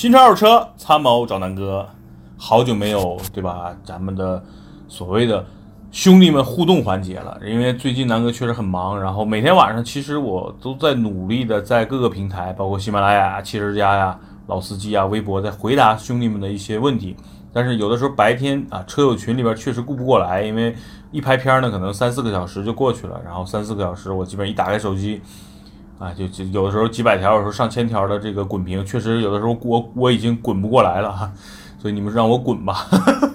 新车二手车参谋找南哥，好久没有对吧？咱们的所谓的兄弟们互动环节了，因为最近南哥确实很忙，然后每天晚上其实我都在努力的在各个平台，包括喜马拉雅、汽车之家呀、老司机啊、微博，在回答兄弟们的一些问题。但是有的时候白天啊，车友群里边确实顾不过来，因为一拍片呢，可能三四个小时就过去了，然后三四个小时我基本一打开手机。啊，就就有的时候几百条，有时候上千条的这个滚屏，确实有的时候我我已经滚不过来了哈，所以你们让我滚吧。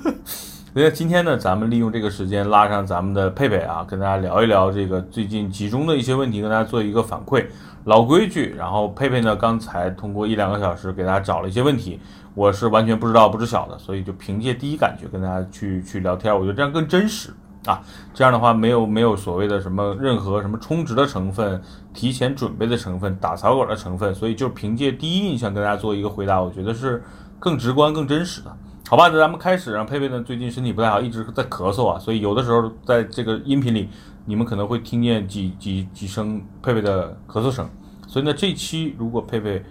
所以今天呢，咱们利用这个时间拉上咱们的佩佩啊，跟大家聊一聊这个最近集中的一些问题，跟大家做一个反馈。老规矩，然后佩佩呢，刚才通过一两个小时给大家找了一些问题，我是完全不知道不知晓的，所以就凭借第一感觉跟大家去去聊天，我觉得这样更真实。啊，这样的话没有没有所谓的什么任何什么充值的成分、提前准备的成分、打草稿的成分，所以就凭借第一印象跟大家做一个回答，我觉得是更直观、更真实的，好吧？那咱们开始。然后佩佩呢，最近身体不太好，一直在咳嗽啊，所以有的时候在这个音频里，你们可能会听见几几几声佩佩的咳嗽声。所以呢，这期如果佩佩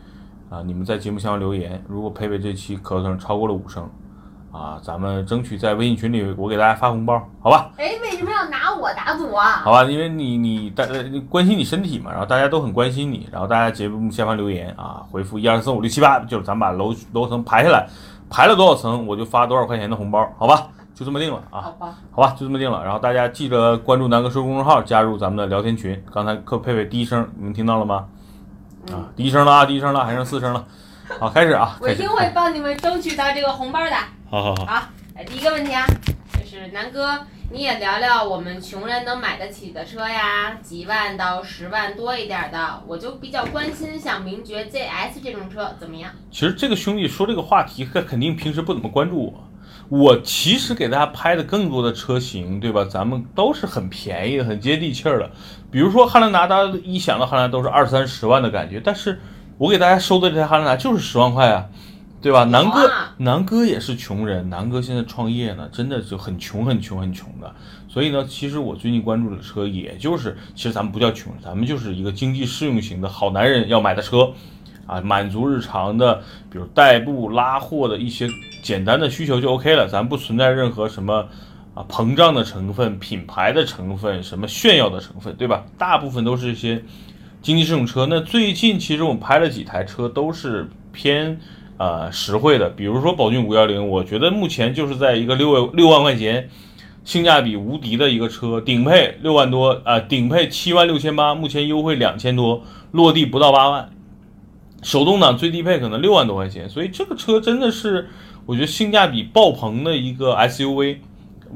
啊，你们在节目下方留言，如果佩佩这期咳嗽声超过了五声。啊，咱们争取在微信群里，我给大家发红包，好吧？哎，为什么要拿我打赌啊？好吧，因为你你大关心你身体嘛，然后大家都很关心你，然后大家节目下方留言啊，回复一二三四五六七八，就是咱们把楼楼层排下来，排了多少层我就发多少块钱的红包，好吧？就这么定了啊。好吧，好吧，就这么定了。然后大家记得关注南哥说公众号，加入咱们的聊天群。刚才克佩佩第一声，你们听到了吗？啊，第一声了啊，第一声了，还剩四声了。好，开始啊！我一定会帮你们争取到这个红包的。好好好。好，来第一个问题啊，就是南哥，你也聊聊我们穷人能买得起的车呀，几万到十万多一点的，我就比较关心像名爵 ZS 这种车怎么样？其实这个兄弟说这个话题，他肯定平时不怎么关注我。我其实给大家拍的更多的车型，对吧？咱们都是很便宜的，很接地气儿的。比如说汉兰达，大家一想到汉兰达都是二三十万的感觉，但是。我给大家收的这台汉兰达就是十万块啊，对吧？南哥，南哥也是穷人，南哥现在创业呢，真的就很穷，很穷，很穷的。所以呢，其实我最近关注的车，也就是其实咱们不叫穷，咱们就是一个经济适用型的好男人要买的车，啊，满足日常的，比如代步拉货的一些简单的需求就 OK 了，咱不存在任何什么啊膨胀的成分、品牌的成分、什么炫耀的成分，对吧？大部分都是一些。经济适用车，那最近其实我们拍了几台车，都是偏呃实惠的。比如说宝骏五幺零，我觉得目前就是在一个六六万块钱，性价比无敌的一个车，顶配六万多啊，顶配七万六千八，目前优惠两千多，落地不到八万，手动挡最低配可能六万多块钱，所以这个车真的是我觉得性价比爆棚的一个 SUV，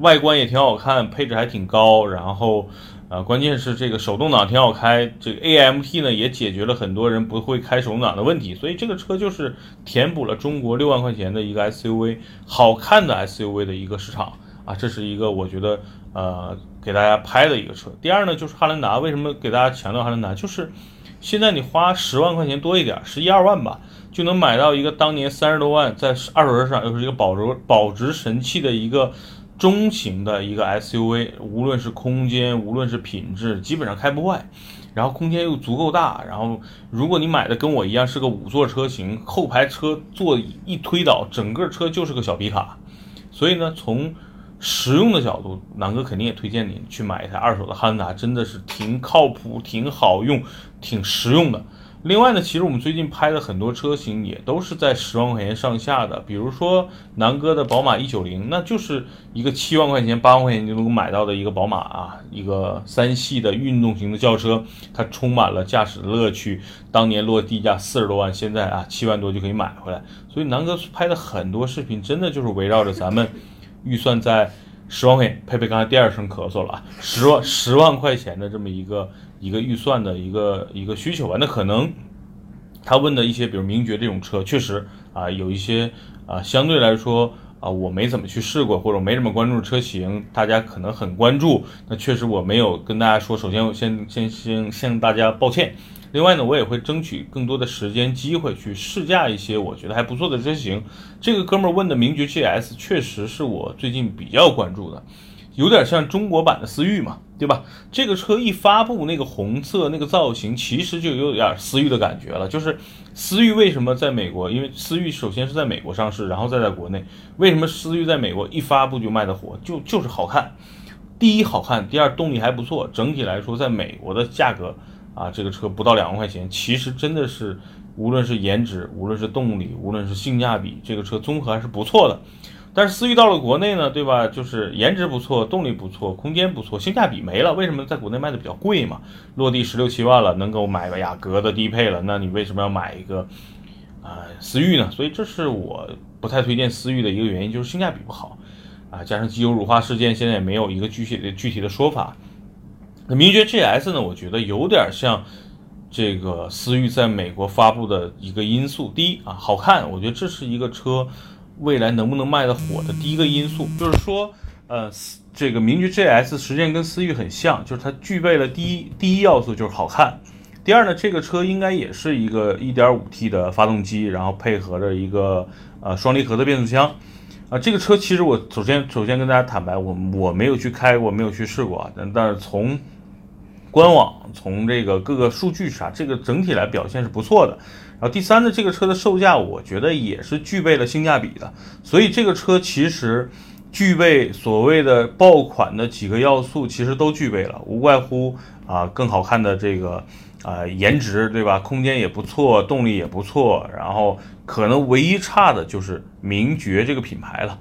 外观也挺好看，配置还挺高，然后。啊，关键是这个手动挡挺好开，这个 AMT 呢也解决了很多人不会开手动挡的问题，所以这个车就是填补了中国六万块钱的一个 SUV 好看的 SUV 的一个市场啊，这是一个我觉得呃给大家拍的一个车。第二呢就是汉兰达，为什么给大家强调汉兰达？就是现在你花十万块钱多一点，十一二万吧，就能买到一个当年三十多万在二手车市场又是一个保值保值神器的一个。中型的一个 SUV，无论是空间，无论是品质，基本上开不坏，然后空间又足够大，然后如果你买的跟我一样是个五座车型，后排车座椅一推倒，整个车就是个小皮卡，所以呢，从实用的角度，南哥肯定也推荐你去买一台二手的汉兰达，真的是挺靠谱、挺好用、挺实用的。另外呢，其实我们最近拍的很多车型也都是在十万块钱上下的，比如说南哥的宝马一九零，那就是一个七万块钱、八万块钱就能够买到的一个宝马啊，一个三系的运动型的轿车，它充满了驾驶的乐趣。当年落地价四十多万，现在啊七万多就可以买回来。所以南哥拍的很多视频，真的就是围绕着咱们预算在十万块钱，佩佩刚才第二声咳嗽了啊，十万十万块钱的这么一个。一个预算的一个一个需求吧，那可能他问的一些，比如名爵这种车，确实啊有一些啊相对来说啊我没怎么去试过，或者没怎么关注车型，大家可能很关注，那确实我没有跟大家说。首先我先先先向大家抱歉。另外呢，我也会争取更多的时间机会去试驾一些我觉得还不错的车型。这个哥们儿问的名爵 GS 确实是我最近比较关注的，有点像中国版的思域嘛。对吧？这个车一发布，那个红色那个造型，其实就有点思域的感觉了。就是思域为什么在美国？因为思域首先是在美国上市，然后再在国内。为什么思域在美国一发布就卖的火？就就是好看。第一好看，第二动力还不错。整体来说，在美国的价格啊，这个车不到两万块钱，其实真的是无论是颜值，无论是动力，无论是性价比，这个车综合还是不错的。但是思域到了国内呢，对吧？就是颜值不错，动力不错，空间不错，性价比没了。为什么在国内卖的比较贵嘛？落地十六七万了，能够买个雅阁的低配了，那你为什么要买一个啊思域呢？所以这是我不太推荐思域的一个原因，就是性价比不好啊，加上机油乳化事件，现在也没有一个具体的具体的说法。那名爵 GS 呢？我觉得有点像这个思域在美国发布的一个因素。第一啊，好看，我觉得这是一个车。未来能不能卖得火的第一个因素，就是说，呃，这个名爵 GS 实际上跟思域很像，就是它具备了第一第一要素就是好看。第二呢，这个车应该也是一个 1.5T 的发动机，然后配合着一个呃双离合的变速箱。啊，这个车其实我首先首先跟大家坦白，我我没有去开过，没有去试过，但但是从官网从这个各个数据啥，这个整体来表现是不错的。然后第三呢，这个车的售价我觉得也是具备了性价比的，所以这个车其实具备所谓的爆款的几个要素，其实都具备了，无外乎啊更好看的这个啊颜值，对吧？空间也不错，动力也不错，然后可能唯一差的就是名爵这个品牌了。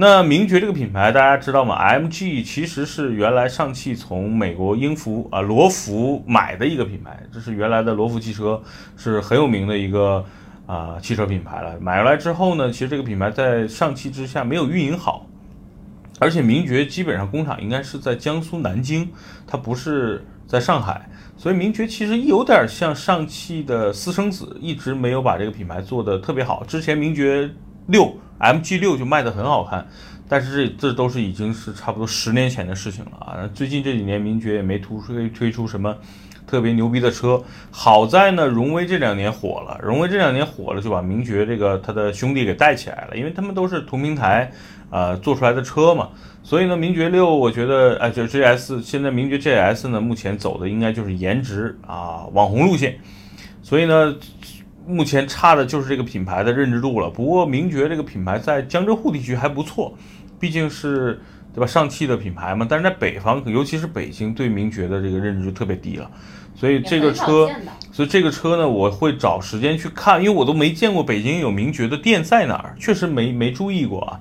那名爵这个品牌大家知道吗？MG 其实是原来上汽从美国英孚啊罗孚买的一个品牌，这是原来的罗孚汽车，是很有名的一个啊汽车品牌了。买过来之后呢，其实这个品牌在上汽之下没有运营好，而且名爵基本上工厂应该是在江苏南京，它不是在上海，所以名爵其实有点像上汽的私生子，一直没有把这个品牌做得特别好。之前名爵六。MG 六就卖的很好看，但是这这都是已经是差不多十年前的事情了啊！最近这几年名爵也没突推推出什么特别牛逼的车。好在呢，荣威这两年火了，荣威这两年火了就把名爵这个它的兄弟给带起来了，因为他们都是同平台呃做出来的车嘛。所以呢，名爵六我觉得哎，就 GS 现在名爵 GS 呢，目前走的应该就是颜值啊网红路线，所以呢。目前差的就是这个品牌的认知度了。不过名爵这个品牌在江浙沪地区还不错，毕竟是对吧？上汽的品牌嘛。但是在北方，尤其是北京，对名爵的这个认知就特别低了。所以这个车，所以这个车呢，我会找时间去看，因为我都没见过北京有名爵的店在哪儿，确实没没注意过啊。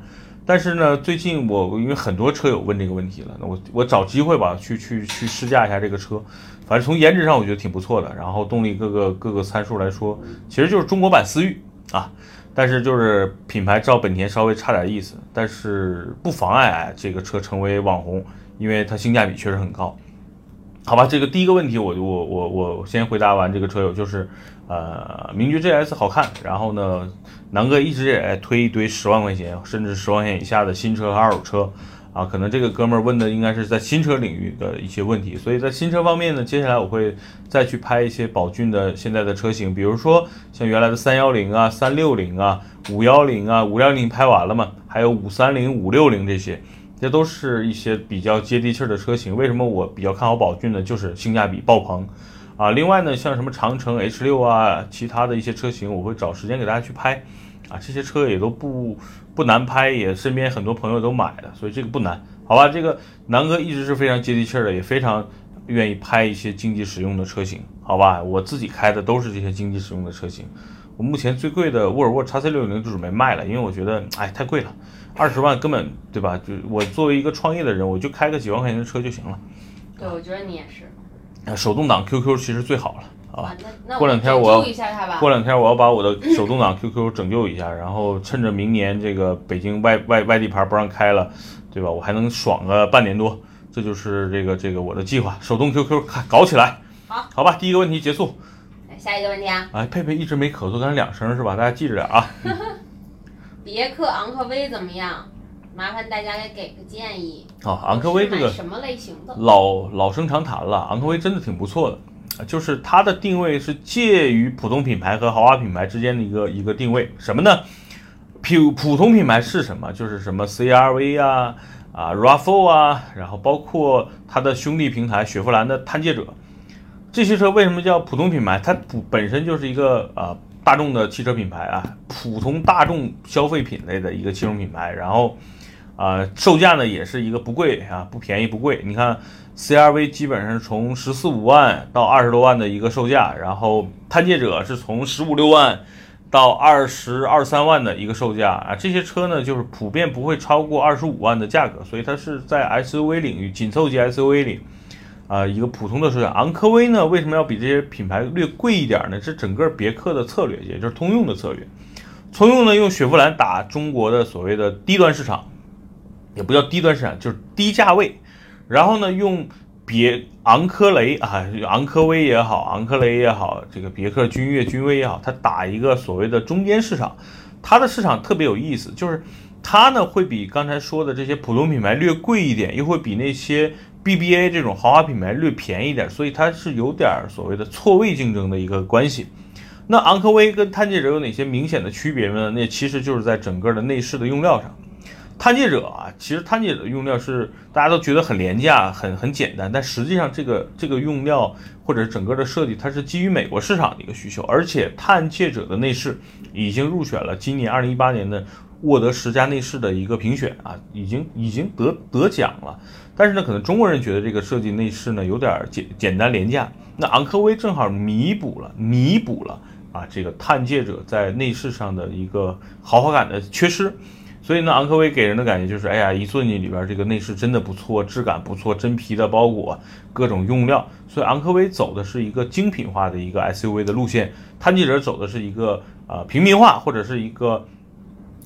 但是呢，最近我因为很多车友问这个问题了，那我我找机会吧，去去去试驾一下这个车。反正从颜值上我觉得挺不错的，然后动力各个各个参数来说，其实就是中国版思域啊。但是就是品牌照本田稍微差点意思，但是不妨碍这个车成为网红，因为它性价比确实很高。好吧，这个第一个问题，我就我我我先回答完这个车友，就是呃，名爵 GS 好看，然后呢，南哥一直也推一堆十万块钱甚至十万块钱以下的新车和二手车，啊，可能这个哥们儿问的应该是在新车领域的一些问题，所以在新车方面呢，接下来我会再去拍一些宝骏的现在的车型，比如说像原来的三幺零啊、三六零啊、五幺零啊、五幺零拍完了嘛，还有五三零、五六零这些。这都是一些比较接地气的车型。为什么我比较看好宝骏呢？就是性价比爆棚啊！另外呢，像什么长城 H 六啊，其他的一些车型，我会找时间给大家去拍啊。这些车也都不不难拍，也身边很多朋友都买了，所以这个不难，好吧？这个南哥一直是非常接地气的，也非常愿意拍一些经济实用的车型，好吧？我自己开的都是这些经济实用的车型。我目前最贵的沃尔沃 x C 六零就准备卖了，因为我觉得哎太贵了。二十万根本对吧？就我作为一个创业的人，我就开个几万块钱的车就行了。对，我觉得你也是。手动挡 QQ 其实最好了啊。那过两天我要过两天我要把我的手动挡 QQ 拯救一下，然后趁着明年这个北京外外外地牌不让开了，对吧？我还能爽个半年多，这就是这个这个我的计划。手动 QQ 搞起来。好，好吧，第一个问题结束。下一个问题啊。哎，佩佩一直没咳嗽，刚才两声是吧？大家记着点啊。别克昂科威怎么样？麻烦大家给给个建议。哦，昂科威这个什么类型的？老老生常谈了，昂科威真的挺不错的，就是它的定位是介于普通品牌和豪华品牌之间的一个一个定位。什么呢？普普通品牌是什么？就是什么 CRV 啊啊 RAV4 啊，然后包括它的兄弟平台雪佛兰的探界者，这些车为什么叫普通品牌？它普本身就是一个啊大众的汽车品牌啊，普通大众消费品类的一个汽车品牌，然后啊售价呢也是一个不贵啊，不便宜不贵。你看 CRV 基本上从十四五万到二十多万的一个售价，然后探界者是从十五六万。到二十二三万的一个售价啊，这些车呢就是普遍不会超过二十五万的价格，所以它是在 SUV 领域紧凑级 SUV 里啊一个普通的售价。昂科威呢为什么要比这些品牌略贵一点呢？是整个别克的策略，也就是通用的策略。通用呢用雪佛兰打中国的所谓的低端市场，也不叫低端市场，就是低价位，然后呢用。别昂科雷啊，昂科威也好，昂科雷也好，这个别克君越、君威也好，它打一个所谓的中间市场，它的市场特别有意思，就是它呢会比刚才说的这些普通品牌略贵一点，又会比那些 BBA 这种豪华品牌略便宜点，所以它是有点所谓的错位竞争的一个关系。那昂科威跟探界者有哪些明显的区别呢？那其实就是在整个的内饰的用料上。探界者啊，其实探界者的用料是大家都觉得很廉价、很很简单，但实际上这个这个用料或者整个的设计，它是基于美国市场的一个需求。而且探界者的内饰已经入选了今年二零一八年的沃德十佳内饰的一个评选啊，已经已经得得奖了。但是呢，可能中国人觉得这个设计内饰呢有点简简单廉价。那昂科威正好弥补了弥补了啊这个探界者在内饰上的一个豪华感的缺失。所以呢，昂科威给人的感觉就是，哎呀，一坐进里边，这个内饰真的不错，质感不错，真皮的包裹，各种用料。所以昂科威走的是一个精品化的一个 SUV 的路线，探界者走的是一个呃平民化或者是一个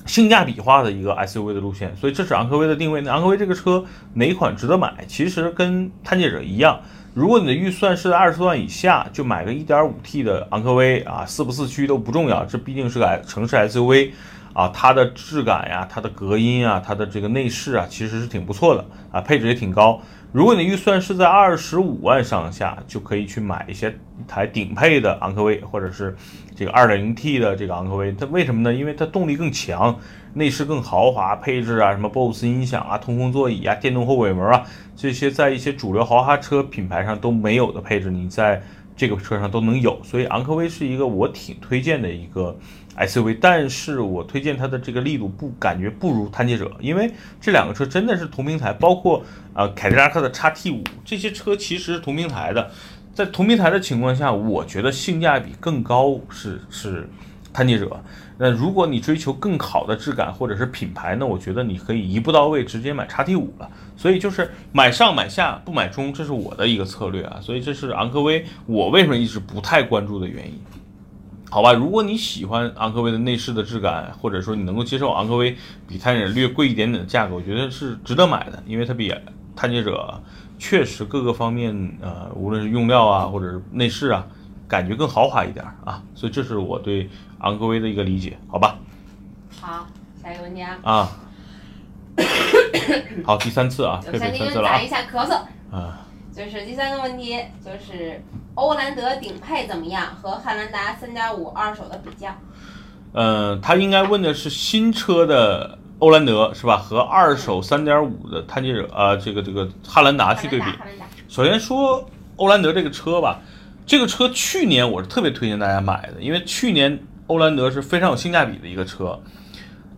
性价比化的一个 SUV 的路线。所以这是昂科威的定位。那昂科威这个车哪款值得买？其实跟探界者一样，如果你的预算是在二十万以下，就买个 1.5T 的昂科威啊，四不四驱都不重要，这毕竟是个城市 SUV。啊，它的质感呀，它的隔音啊，它的这个内饰啊，其实是挺不错的啊，配置也挺高。如果你的预算是在二十五万上下，就可以去买一些一台顶配的昂科威，或者是这个二点零 T 的这个昂科威。它为什么呢？因为它动力更强，内饰更豪华，配置啊，什么 BOSE 音响啊，通风座椅啊，电动后尾门啊，这些在一些主流豪华车品牌上都没有的配置，你在这个车上都能有。所以昂科威是一个我挺推荐的一个。SUV，但是我推荐它的这个力度不感觉不如探界者，因为这两个车真的是同平台，包括呃凯迪拉克的叉 T 五这些车其实是同平台的，在同平台的情况下，我觉得性价比更高是是探界者。那如果你追求更好的质感或者是品牌那，我觉得你可以一步到位直接买叉 T 五了。所以就是买上买下不买中，这是我的一个策略啊。所以这是昂科威我为什么一直不太关注的原因。好吧，如果你喜欢昂科威的内饰的质感，或者说你能够接受昂科威比探险者略贵一点点的价格，我觉得是值得买的，因为它比探界者确实各个方面，呃，无论是用料啊，或者是内饰啊，感觉更豪华一点啊，所以这是我对昂科威的一个理解，好吧？好，下一个问题啊。啊。好，第三次啊，佩佩三次了啊。打一下咳嗽。啊。就是第三个问题，就是欧蓝德顶配怎么样？和汉兰达三点五二手的比较。嗯，他应该问的是新车的欧蓝德是吧？和二手三点五的探界者啊，这个这个汉兰达去对比。首先说欧蓝德这个车吧，这个车去年我是特别推荐大家买的，因为去年欧蓝德是非常有性价比的一个车。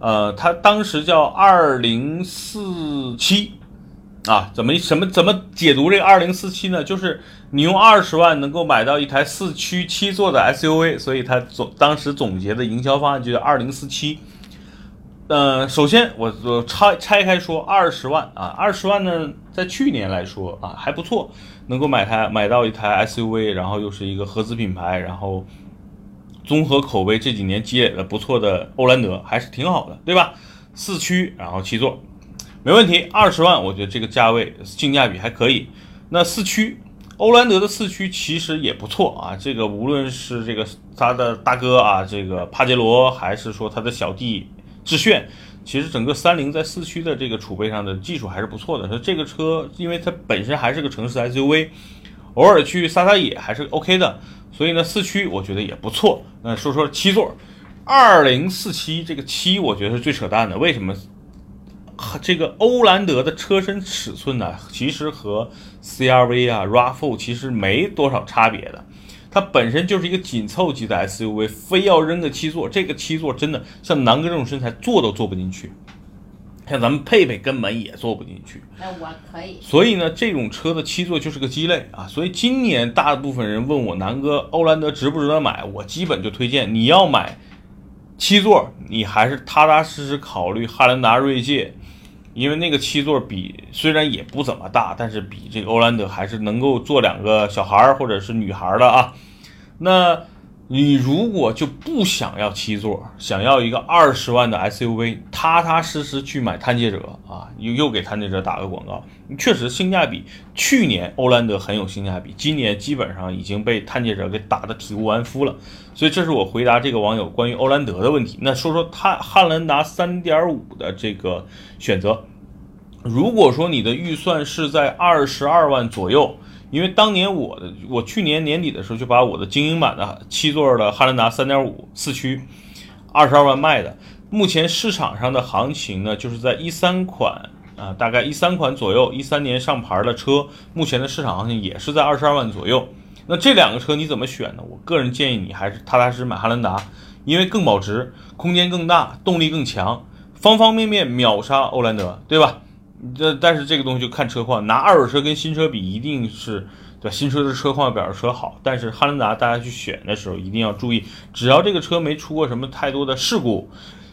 呃，它当时叫二零四七。啊，怎么什么怎么解读这个二零四七呢？就是你用二十万能够买到一台四驱七座的 SUV，所以他总当时总结的营销方案就叫二零四七。呃，首先我我拆拆开说，二十万啊，二十万呢，在去年来说啊还不错，能够买台买到一台 SUV，然后又是一个合资品牌，然后综合口碑这几年积累的不错的欧蓝德还是挺好的，对吧？四驱然后七座。没问题，二十万，我觉得这个价位性价比还可以。那四驱，欧蓝德的四驱其实也不错啊。这个无论是这个他的大哥啊，这个帕杰罗，还是说他的小弟致炫，其实整个三菱在四驱的这个储备上的技术还是不错的。说这个车，因为它本身还是个城市 SUV，偶尔去撒撒野还是 OK 的。所以呢，四驱我觉得也不错。那说说七座，二零四七这个七，我觉得是最扯淡的。为什么？这个欧蓝德的车身尺寸呢，其实和 CRV 啊、RAV4 其实没多少差别的。它本身就是一个紧凑级的 SUV，非要扔个七座，这个七座真的像南哥这种身材坐都坐不进去，像咱们佩佩根本也坐不进去。那我可以。所以呢，这种车的七座就是个鸡肋啊。所以今年大部分人问我南哥欧蓝德值不值得买，我基本就推荐你要买七座，你还是踏踏实实考虑汉兰达锐界。因为那个七座比虽然也不怎么大，但是比这个欧蓝德还是能够坐两个小孩或者是女孩的啊。那你如果就不想要七座，想要一个二十万的 SUV，踏踏实实去买探界者啊，又又给探界者打个广告，确实性价比。去年欧蓝德很有性价比，今年基本上已经被探界者给打得体无完肤了。所以这是我回答这个网友关于欧蓝德的问题。那说说汉汉兰达三点五的这个选择，如果说你的预算是在二十二万左右。因为当年我的我去年年底的时候就把我的精英版的七座的汉兰达三点五四驱二十二万卖的，目前市场上的行情呢，就是在一三款啊，大概一三款左右，一三年上牌的车，目前的市场行情也是在二十二万左右。那这两个车你怎么选呢？我个人建议你还是踏踏实实买汉兰达，因为更保值，空间更大，动力更强，方方面面秒杀欧蓝德，对吧？这但是这个东西就看车况，拿二手车跟新车比，一定是对新车的车况表示车好。但是汉兰达大家去选的时候一定要注意，只要这个车没出过什么太多的事故，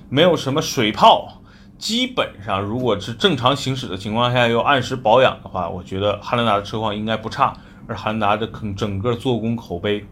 没有什么水泡，基本上如果是正常行驶的情况下又按时保养的话，我觉得汉兰达的车况应该不差。而汉兰达的整整个做工口碑，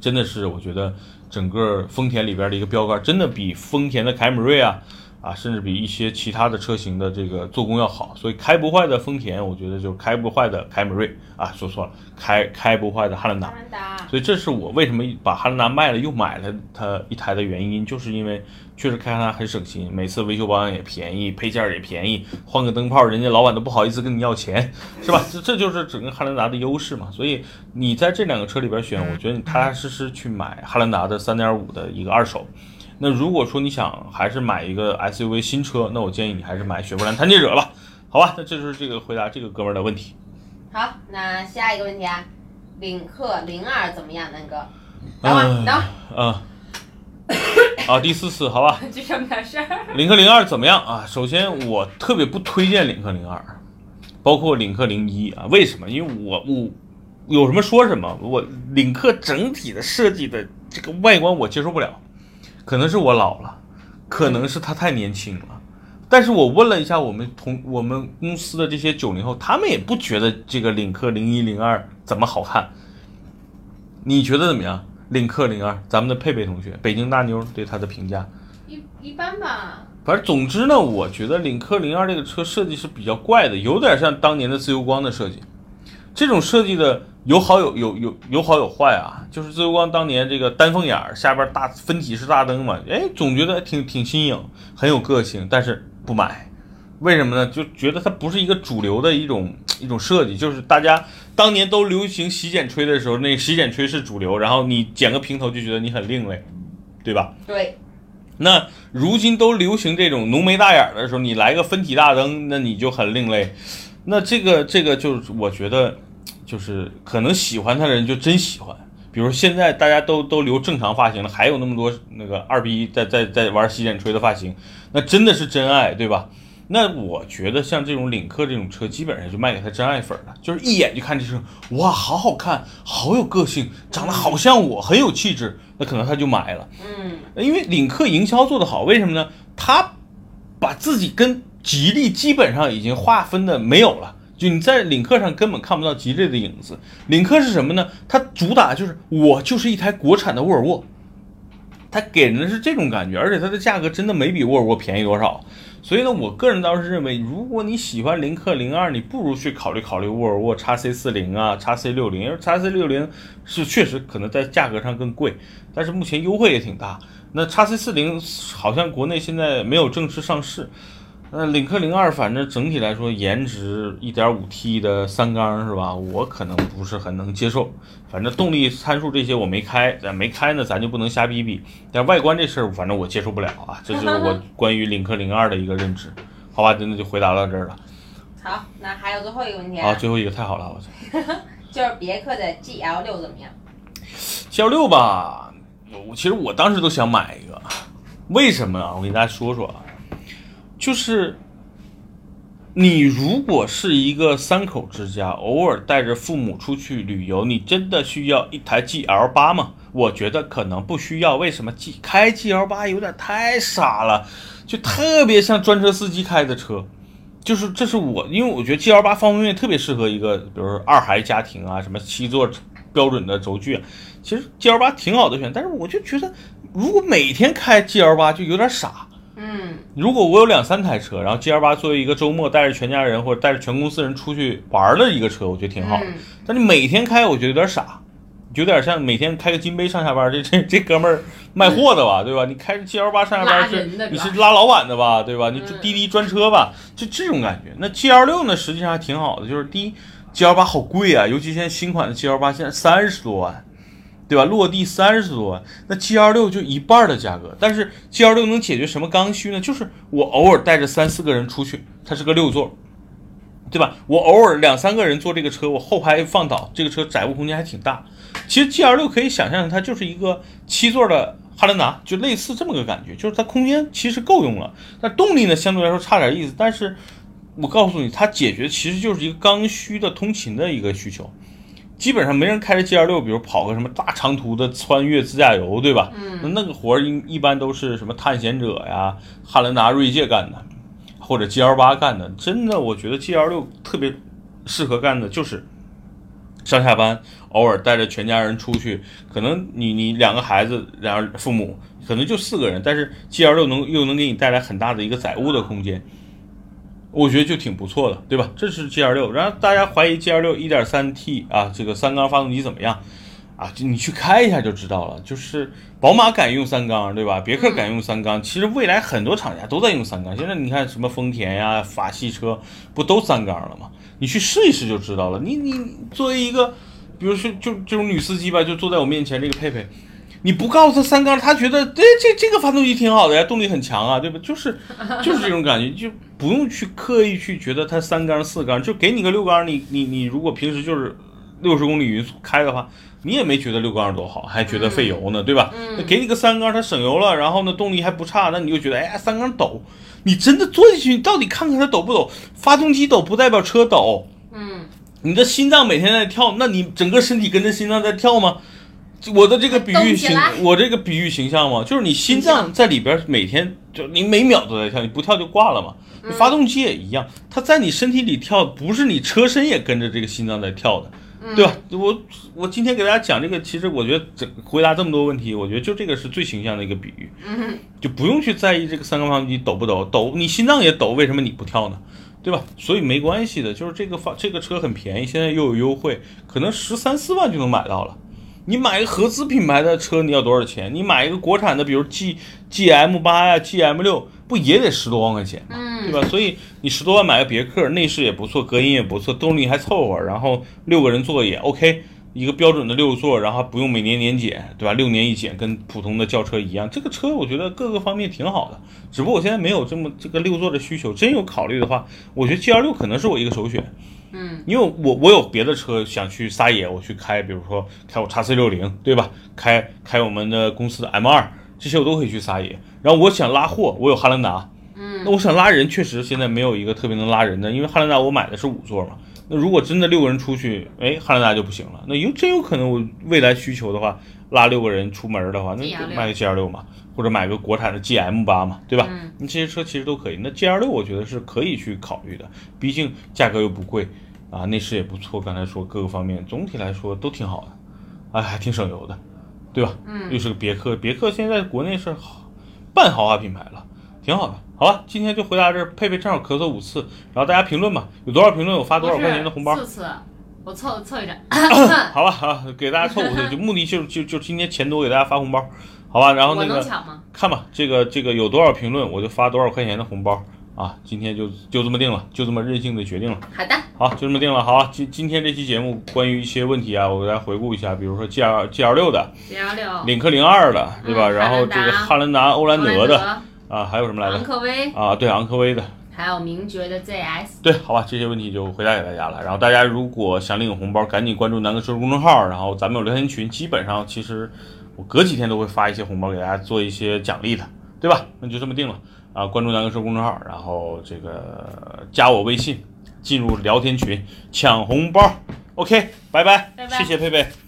真的是我觉得整个丰田里边的一个标杆，真的比丰田的凯美瑞啊。啊，甚至比一些其他的车型的这个做工要好，所以开不坏的丰田，我觉得就开不坏的凯美瑞啊，说错了，开开不坏的汉兰达。所以这是我为什么把汉兰达卖了又买了它一台的原因，就是因为确实开它很省心，每次维修保养也便宜，配件也便宜，换个灯泡人家老板都不好意思跟你要钱，是吧？这这就是整个汉兰达的优势嘛。所以你在这两个车里边选，我觉得你踏踏实实去买汉兰达的三点五的一个二手。那如果说你想还是买一个 SUV 新车，那我建议你还是买雪佛兰探界者吧，好吧？那这就是这个回答这个哥们儿的问题。好，那下一个问题啊，领克零二怎么样，南哥？等会儿，等会儿。嗯。啊，第四次，好吧。这什么事儿？领克零二怎么样啊？首先，我特别不推荐领克零二，包括领克零一啊。为什么？因为我我有什么说什么。我领克整体的设计的这个外观我接受不了。可能是我老了，可能是他太年轻了，但是我问了一下我们同我们公司的这些九零后，他们也不觉得这个领克零一零二怎么好看。你觉得怎么样？领克零二，咱们的佩佩同学，北京大妞对它的评价一一般吧。反正总之呢，我觉得领克零二这个车设计是比较怪的，有点像当年的自由光的设计。这种设计的有好有有有有好有坏啊，就是自由光当年这个单凤眼儿下边大分体式大灯嘛，哎，总觉得挺挺新颖，很有个性，但是不买，为什么呢？就觉得它不是一个主流的一种一种设计，就是大家当年都流行洗剪吹的时候，那洗剪吹是主流，然后你剪个平头就觉得你很另类，对吧？对。那如今都流行这种浓眉大眼的时候，你来个分体大灯，那你就很另类。那这个这个就是我觉得，就是可能喜欢他的人就真喜欢。比如现在大家都都留正常发型了，还有那么多那个二逼在在在玩洗剪吹的发型，那真的是真爱，对吧？那我觉得像这种领克这种车，基本上就卖给他真爱粉了，就是一眼就看这车，哇，好好看，好有个性，长得好像我，很有气质，那可能他就买了。嗯，因为领克营销做得好，为什么呢？他把自己跟吉利基本上已经划分的没有了，就你在领克上根本看不到吉利的影子。领克是什么呢？它主打就是我就是一台国产的沃尔沃，它给人的是这种感觉，而且它的价格真的没比沃尔沃便宜多少。所以呢，我个人倒是认为，如果你喜欢领克零二，你不如去考虑考虑沃尔沃 x C 四零啊、x C 六零，因为 x C 六零是确实可能在价格上更贵，但是目前优惠也挺大。那 x C 四零好像国内现在没有正式上市。那领克零二，反正整体来说，颜值一点五 T 的三缸是吧？我可能不是很能接受。反正动力参数这些我没开，咱没开呢，咱就不能瞎逼逼。但外观这事儿，反正我接受不了啊。这就是我 关于领克零二的一个认知。好吧，真的就回答到这儿了。好，那还有最后一个问题啊，啊，最后一个太好了，我操就是别克的 GL 六怎么样？，G L 六吧，我其实我当时都想买一个，为什么啊？我给大家说说啊，就是你如果是一个三口之家，偶尔带着父母出去旅游，你真的需要一台 G L 八吗？我觉得可能不需要。为什么？G 开 G L 八有点太傻了，就特别像专车司机开的车。就是这是我，因为我觉得 G L 八方方面特别适合一个，比如说二孩家庭啊，什么七座标准的轴距，其实 G L 八挺好的选，但是我就觉得如果每天开 G L 八就有点傻。嗯如果我有两三台车，然后 G L 八作为一个周末带着全家人或者带着全公司人出去玩的一个车，我觉得挺好。嗯但你每天开，我觉得有点傻，有点像每天开个金杯上下班，这 这这哥们儿卖货的吧，对吧？你开着 G L 八上下班是你是拉老板的吧，对吧？你滴滴专车吧，就这种感觉。那 G L 六呢，实际上还挺好的，就是第一，G L 八好贵啊，尤其现在新款的 G L 八现在三十多万。对吧？落地三十多万，那 G L 六就一半的价格。但是 G L 六能解决什么刚需呢？就是我偶尔带着三四个人出去，它是个六座，对吧？我偶尔两三个人坐这个车，我后排放倒，这个车载物空间还挺大。其实 G L 六可以想象，它就是一个七座的汉兰达，就类似这么个感觉，就是它空间其实够用了，但动力呢相对来说差点意思。但是我告诉你，它解决其实就是一个刚需的通勤的一个需求。基本上没人开着 G L 六，比如跑个什么大长途的穿越自驾游，对吧？嗯那那个活儿一一般都是什么探险者呀、汉兰达、锐界干的，或者 G L 八干的。真的，我觉得 G L 六特别适合干的就是上下班，偶尔带着全家人出去，可能你你两个孩子，然后父母可能就四个人，但是 G L 六能又能给你带来很大的一个载物的空间。我觉得就挺不错的，对吧？这是 G L 六，然后大家怀疑 G L 六一点三 T 啊，这个三缸发动机怎么样啊？就你去开一下就知道了。就是宝马敢用三缸，对吧？别克敢用三缸，其实未来很多厂家都在用三缸。现在你看什么丰田呀、法系车，不都三缸了吗？你去试一试就知道了。你你作为一个，比如说就这种女司机吧，就坐在我面前这个佩佩。你不告诉他三缸，他觉得哎这这个发动机挺好的呀，动力很强啊，对吧？就是就是这种感觉，就不用去刻意去觉得它三缸四缸，就给你个六缸，你你你如果平时就是六十公里匀速开的话，你也没觉得六缸多好，还觉得费油呢，对吧？那给你个三缸，它省油了，然后呢动力还不差，那你就觉得哎呀三缸抖，你真的坐进去，你到底看看它抖不抖？发动机抖不代表车抖，嗯你的心脏每天在跳，那你整个身体跟着心脏在跳吗？我的这个比喻形我这个比喻形象嘛？就是你心脏在里边每天就你每秒都在跳，你不跳就挂了嘛。你发动机也一样，它在你身体里跳，不是你车身也跟着这个心脏在跳的，对吧？我我今天给大家讲这个，其实我觉得整回答这么多问题，我觉得就这个是最形象的一个比喻，嗯就不用去在意这个三缸发动机抖不抖，抖你心脏也抖，为什么你不跳呢？对吧？所以没关系的，就是这个发这个车很便宜，现在又有优惠，可能十三四万就能买到了。你买一个合资品牌的车，你要多少钱？你买一个国产的，比如 G G M 八呀、G M 六，不也得十多万块钱吗？嗯，对吧？所以你十多万买个别克，内饰也不错，隔音也不错，动力还凑合，然后六个人坐也 OK，一个标准的六座，然后不用每年年检，对吧？六年一检，跟普通的轿车一样。这个车我觉得各个方面挺好的，只不过我现在没有这么这个六座的需求。真有考虑的话，我觉得 G L 六可能是我一个首选。嗯因为我我有别的车想去撒野，我去开，比如说开我叉 C 六零，对吧？开开我们的公司的 M 二，这些我都可以去撒野。然后我想拉货，我有汉兰达，嗯那我想拉人，确实现在没有一个特别能拉人的，因为汉兰达我买的是五座嘛。那如果真的六个人出去，哎，汉兰达就不行了。那有真有可能我未来需求的话，拉六个人出门的话，那 GL6 就买个 G L 六嘛，或者买个国产的 G M 八嘛，对吧？嗯你这些车其实都可以。那 G L 六我觉得是可以去考虑的，毕竟价格又不贵啊，内饰也不错。刚才说各个方面总体来说都挺好的，哎，还挺省油的，对吧？嗯又是个别克，别克现在国内是好半豪华品牌了，挺好的。好了，今天就回答这儿，佩佩正好咳嗽五次，然后大家评论吧，有多少评论我发多少块钱的红包。四次，我凑凑一张。好吧，啊，给大家凑五次，就目的就就就今天钱多给大家发红包，好吧？然后那个？看吧，这个这个有多少评论我就发多少块钱的红包啊！今天就就这么定了，就这么任性的决定了。好的，好，就这么定了。好啊，今今天这期节目关于一些问题啊，我给大家回顾一下，比如说 G R G L 六的、，G L 六，领克零二的，对吧？嗯然后这个汉兰达、欧蓝德的德、啊，还有什么来着？昂科威，啊，对，昂科威的，还有名爵的 ZS。对，好吧，这些问题就回答给大家了。然后大家如果想领红包，赶紧关注南哥说公众号，然后咱们有聊天群，基本上其实我隔几天都会发一些红包给大家做一些奖励的，对吧？那就这么定了啊！关注南哥说公众号，然后这个加我微信，进入聊天群抢红包。OK，拜拜，拜拜谢谢佩佩。